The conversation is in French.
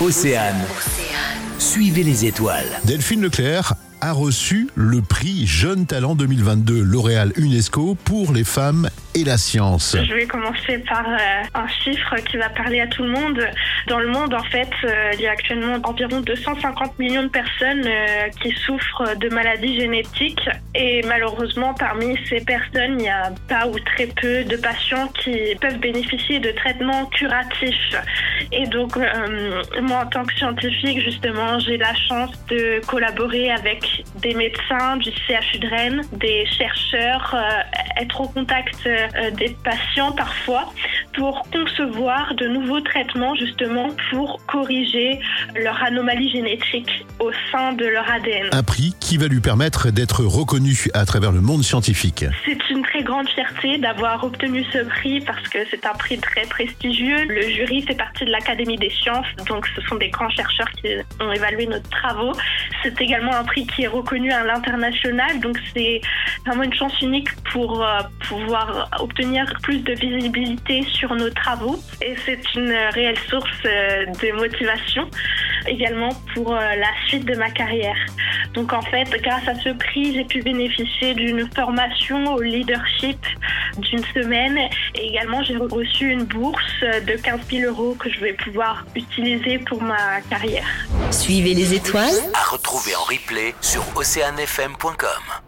Océane. Suivez les étoiles. Delphine Leclerc a reçu le prix Jeune Talent 2022 L'Oréal UNESCO pour les femmes et la science. Je vais commencer par euh, un chiffre qui va parler à tout le monde. Dans le monde, en fait, euh, il y a actuellement environ 250 millions de personnes euh, qui souffrent de maladies génétiques. Et malheureusement, parmi ces personnes, il n'y a pas ou très peu de patients qui peuvent bénéficier de traitements curatifs. Et donc, moi, en tant que scientifique, justement, j'ai la chance de collaborer avec des médecins du CHU de Rennes, des chercheurs, être au contact des patients parfois pour concevoir de nouveaux traitements justement pour corriger leur anomalie génétique au sein de leur ADN. Un prix qui va lui permettre d'être reconnu à travers le monde scientifique. C'est une très grande fierté d'avoir obtenu ce prix parce que c'est un prix très prestigieux. Le jury fait partie de l'Académie des sciences, donc ce sont des grands chercheurs qui ont évalué nos travaux. C'est également un prix qui est reconnu à l'international, donc c'est vraiment une chance unique pour euh, pouvoir obtenir plus de visibilité sur nos travaux et c'est une réelle source euh, de motivation également pour euh, la suite de ma carrière. Donc en fait, grâce à ce prix, j'ai pu bénéficier d'une formation au leadership d'une semaine et également j'ai reçu une bourse de 15 000 euros que je vais pouvoir utiliser pour ma carrière. Suivez les étoiles. À retrouver en replay sur oceanfm.com.